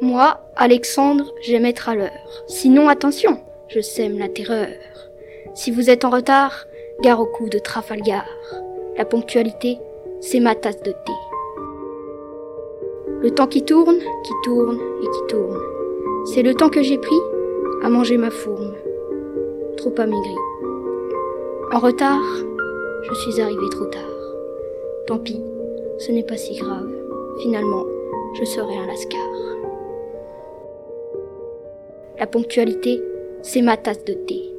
Moi, Alexandre, j'aime être à l'heure. Sinon, attention, je sème la terreur. Si vous êtes en retard, gare au coup de Trafalgar. La ponctualité, c'est ma tasse de thé. Le temps qui tourne, qui tourne et qui tourne. C'est le temps que j'ai pris à manger ma fourme. Trop amaigri. En retard, je suis arrivé trop tard. Tant pis, ce n'est pas si grave. Finalement, je serai un lascar. La ponctualité, c'est ma tasse de thé.